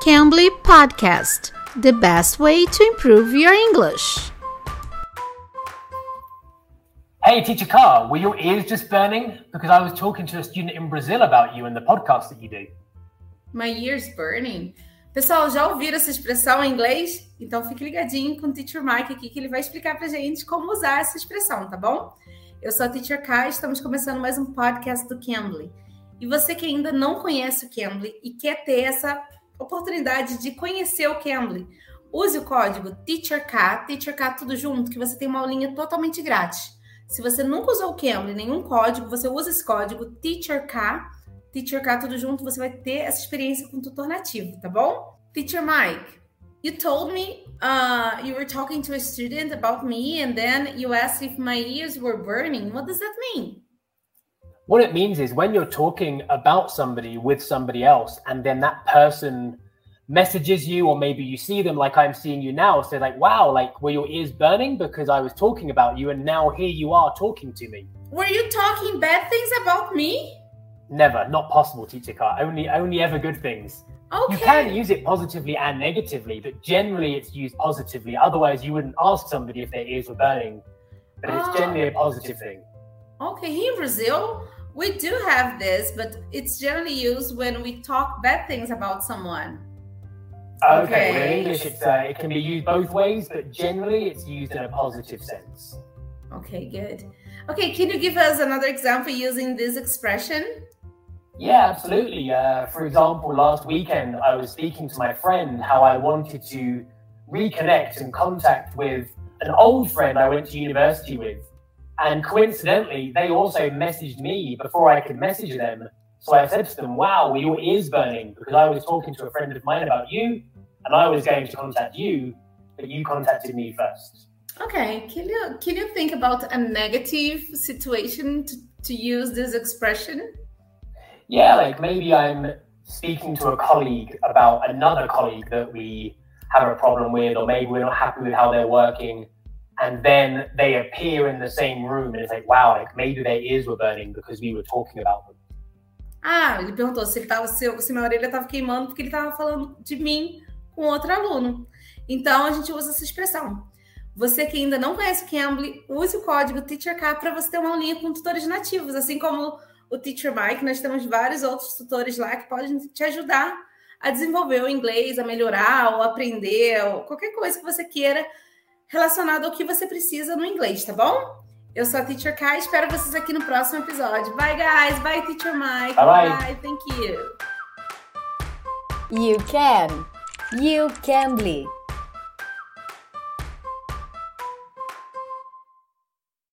Cambly Podcast, the best way to improve your English. Hey, Teacher Carr, were your ears just burning? Because I was talking to a student in Brazil about you and the podcast that you do. My ears burning? Pessoal, já ouviram essa expressão em inglês? Então fique ligadinho com o Teacher Mike aqui que ele vai explicar pra gente como usar essa expressão, tá bom? Eu sou a Teacher K, estamos começando mais um podcast do Cambly. E você que ainda não conhece o Cambly e quer ter essa oportunidade de conhecer o Cambly, use o código TEACHERK, TEACHERK tudo junto, que você tem uma aulinha totalmente grátis. Se você nunca usou o Cambly, nenhum código, você usa esse código TEACHERK, TEACHERK tudo junto, você vai ter essa experiência com tutor nativo, tá bom? Teacher Mike, you told me uh, you were talking to a student about me and then you asked if my ears were burning. What does that mean? What it means is when you're talking about somebody with somebody else, and then that person messages you, or maybe you see them like I'm seeing you now, say, like, wow, like, were your ears burning because I was talking about you, and now here you are talking to me? Were you talking bad things about me? Never, not possible, teacher car. Only, only ever good things. Okay. You can use it positively and negatively, but generally it's used positively. Otherwise, you wouldn't ask somebody if their ears were burning. But it's Ah. generally a positive thing. Okay, here in Brazil, we do have this, but it's generally used when we talk bad things about someone. Okay, well, in English, it's uh, it can be used both ways, but generally it's used in a positive sense. Okay, good. Okay, can you give us another example using this expression? Yeah, absolutely. Uh, for example, last weekend I was speaking to my friend how I wanted to reconnect and contact with an old friend I went to university with. And coincidentally, they also messaged me before I could message them. So I said to them, Wow, were your ears burning? Because I was talking to a friend of mine about you, and I was going to contact you, but you contacted me first. Okay, can you can you think about a negative situation to, to use this expression? Yeah, like maybe I'm speaking to a colleague about another colleague that we have a problem with, or maybe we're not happy with how they're working, and then they appear in the same room, and it's like, wow, like maybe their ears were burning because we were talking about them. Ah, ele perguntou se ele tava se, se minha orelha estava queimando porque ele estava falando de mim com outro aluno. Então a gente usa essa expressão. Você que ainda não conhece o Cambly, use o código TEACHERK para você ter uma aulinha com tutores nativos, assim como o Teacher Mike, nós temos vários outros tutores lá que podem te ajudar a desenvolver o inglês, a melhorar ou aprender, ou qualquer coisa que você queira relacionado ao que você precisa no inglês, tá bom? Eu sou a Teacher Kai, espero vocês aqui no próximo episódio. Bye, guys. Bye, Teacher Mike. Bye, bye. Thank you. You can. You can be.